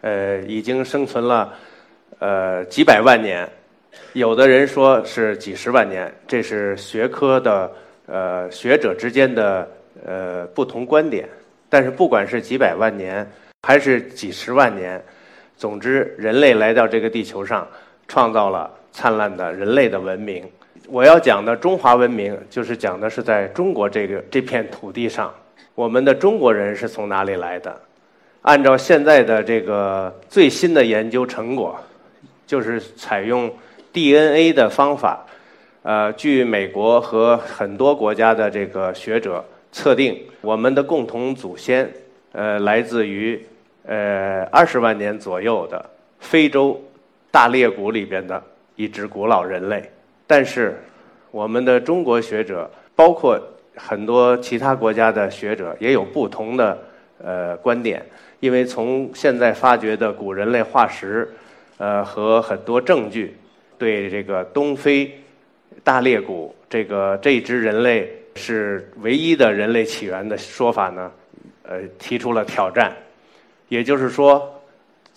呃，已经生存了呃几百万年，有的人说是几十万年，这是学科的呃学者之间的呃不同观点。但是不管是几百万年还是几十万年，总之人类来到这个地球上，创造了灿烂的人类的文明。我要讲的中华文明，就是讲的是在中国这个这片土地上。我们的中国人是从哪里来的？按照现在的这个最新的研究成果，就是采用 DNA 的方法。呃，据美国和很多国家的这个学者测定，我们的共同祖先，呃，来自于呃二十万年左右的非洲大裂谷里边的一支古老人类。但是，我们的中国学者包括。很多其他国家的学者也有不同的呃观点，因为从现在发掘的古人类化石，呃和很多证据，对这个东非大裂谷这个这支人类是唯一的人类起源的说法呢，呃提出了挑战。也就是说，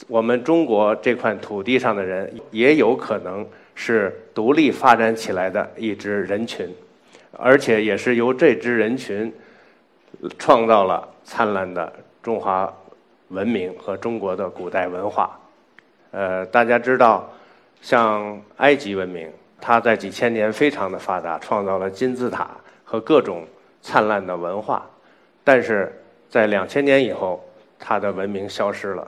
我们中国这块土地上的人也有可能是独立发展起来的一支人群。而且也是由这支人群创造了灿烂的中华文明和中国的古代文化。呃，大家知道，像埃及文明，它在几千年非常的发达，创造了金字塔和各种灿烂的文化。但是在两千年以后，它的文明消失了。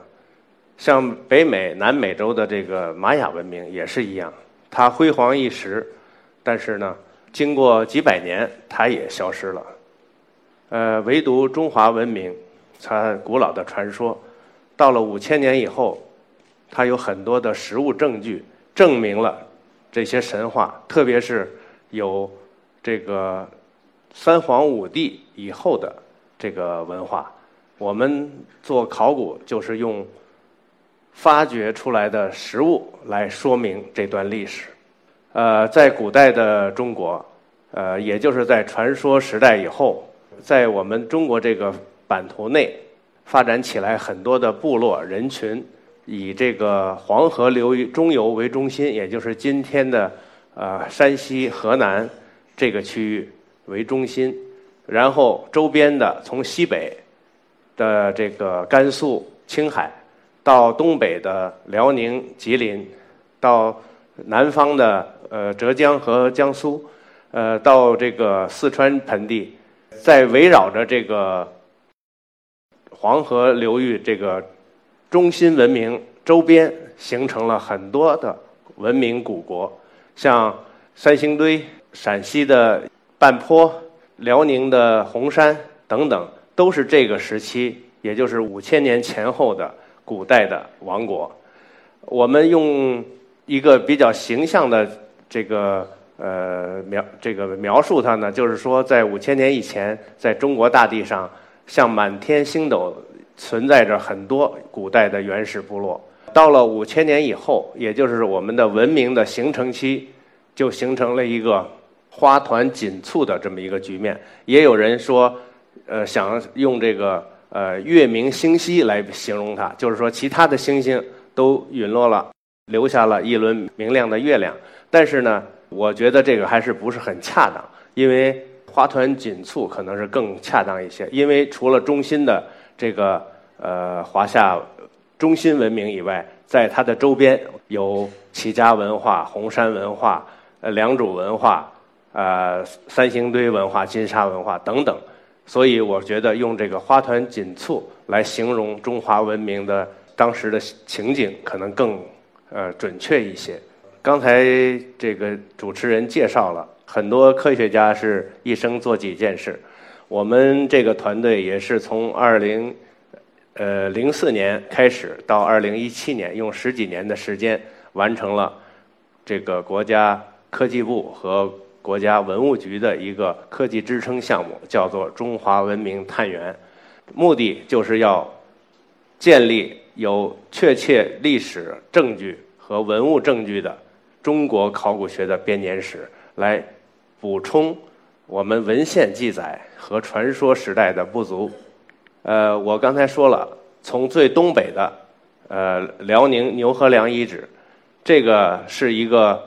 像北美、南美洲的这个玛雅文明也是一样，它辉煌一时，但是呢。经过几百年，它也消失了。呃，唯独中华文明，它古老的传说，到了五千年以后，它有很多的实物证据证明了这些神话，特别是有这个三皇五帝以后的这个文化。我们做考古，就是用发掘出来的实物来说明这段历史。呃，在古代的中国，呃，也就是在传说时代以后，在我们中国这个版图内发展起来很多的部落人群，以这个黄河流域中游为中心，也就是今天的呃山西、河南这个区域为中心，然后周边的从西北的这个甘肃、青海，到东北的辽宁、吉林，到南方的。呃，浙江和江苏，呃，到这个四川盆地，在围绕着这个黄河流域这个中心文明周边，形成了很多的文明古国，像三星堆、陕西的半坡、辽宁的红山等等，都是这个时期，也就是五千年前后的古代的王国。我们用一个比较形象的。这个呃描这个描述它呢，就是说在五千年以前，在中国大地上，像满天星斗存在着很多古代的原始部落。到了五千年以后，也就是我们的文明的形成期，就形成了一个花团锦簇的这么一个局面。也有人说，呃，想用这个呃月明星稀来形容它，就是说其他的星星都陨落了，留下了一轮明亮的月亮。但是呢，我觉得这个还是不是很恰当，因为花团锦簇可能是更恰当一些。因为除了中心的这个呃华夏中心文明以外，在它的周边有齐家文化、红山文化、呃良渚文化、呃三星堆文化、金沙文化等等，所以我觉得用这个花团锦簇来形容中华文明的当时的情景，可能更呃准确一些。刚才这个主持人介绍了很多科学家是一生做几件事，我们这个团队也是从二零呃，零四年开始到二零一七年，用十几年的时间完成了这个国家科技部和国家文物局的一个科技支撑项目，叫做“中华文明探源”，目的就是要建立有确切历史证据和文物证据的中国考古学的编年史，来补充我们文献记载和传说时代的不足。呃，我刚才说了，从最东北的呃辽宁牛河梁遗址，这个是一个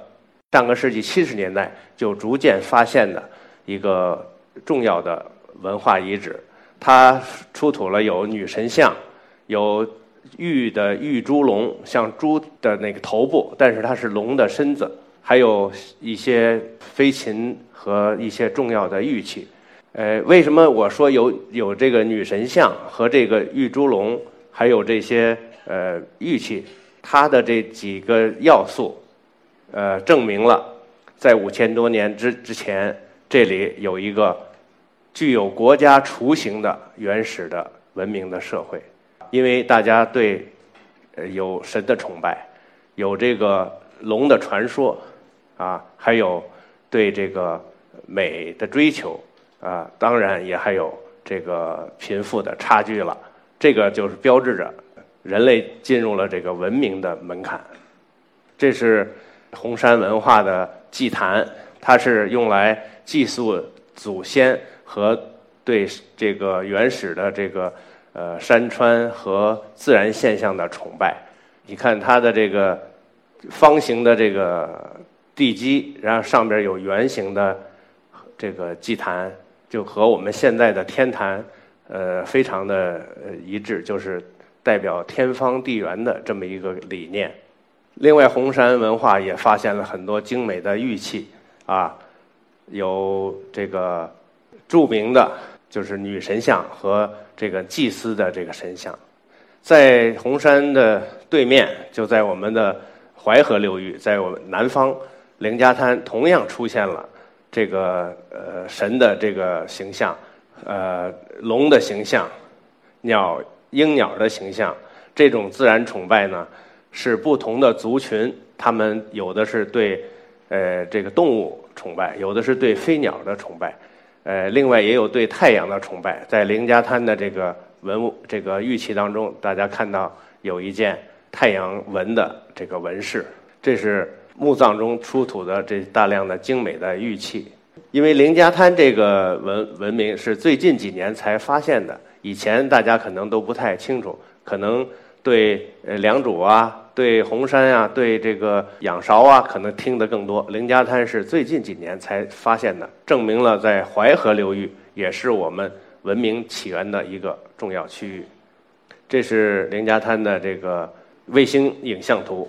上个世纪七十年代就逐渐发现的一个重要的文化遗址。它出土了有女神像，有玉的玉猪龙，像猪的那个头部，但是它是龙的身子，还有一些飞禽和一些重要的玉器。呃，为什么我说有有这个女神像和这个玉猪龙，还有这些呃玉器，它的这几个要素，呃，证明了在五千多年之之前，这里有一个具有国家雏形的原始的文明的社会，因为大家对呃有神的崇拜，有这个龙的传说，啊，还有对这个美的追求。啊，当然也还有这个贫富的差距了，这个就是标志着人类进入了这个文明的门槛。这是红山文化的祭坛，它是用来祭祀祖先和对这个原始的这个呃山川和自然现象的崇拜。你看它的这个方形的这个地基，然后上边有圆形的这个祭坛。就和我们现在的天坛，呃，非常的一致，就是代表天方地圆的这么一个理念。另外，红山文化也发现了很多精美的玉器，啊，有这个著名的，就是女神像和这个祭司的这个神像。在红山的对面，就在我们的淮河流域，在我们南方凌家滩，同样出现了。这个呃神的这个形象，呃龙的形象，鸟鹰鸟的形象，这种自然崇拜呢，是不同的族群，他们有的是对呃这个动物崇拜，有的是对飞鸟的崇拜，呃另外也有对太阳的崇拜。在凌家滩的这个文物这个玉器当中，大家看到有一件太阳纹的这个纹饰，这是。墓葬中出土的这大量的精美的玉器，因为凌家滩这个文文明是最近几年才发现的，以前大家可能都不太清楚，可能对呃良渚啊、对红山啊、对这个仰韶啊，可能听得更多。凌家滩是最近几年才发现的，证明了在淮河流域也是我们文明起源的一个重要区域。这是凌家滩的这个卫星影像图。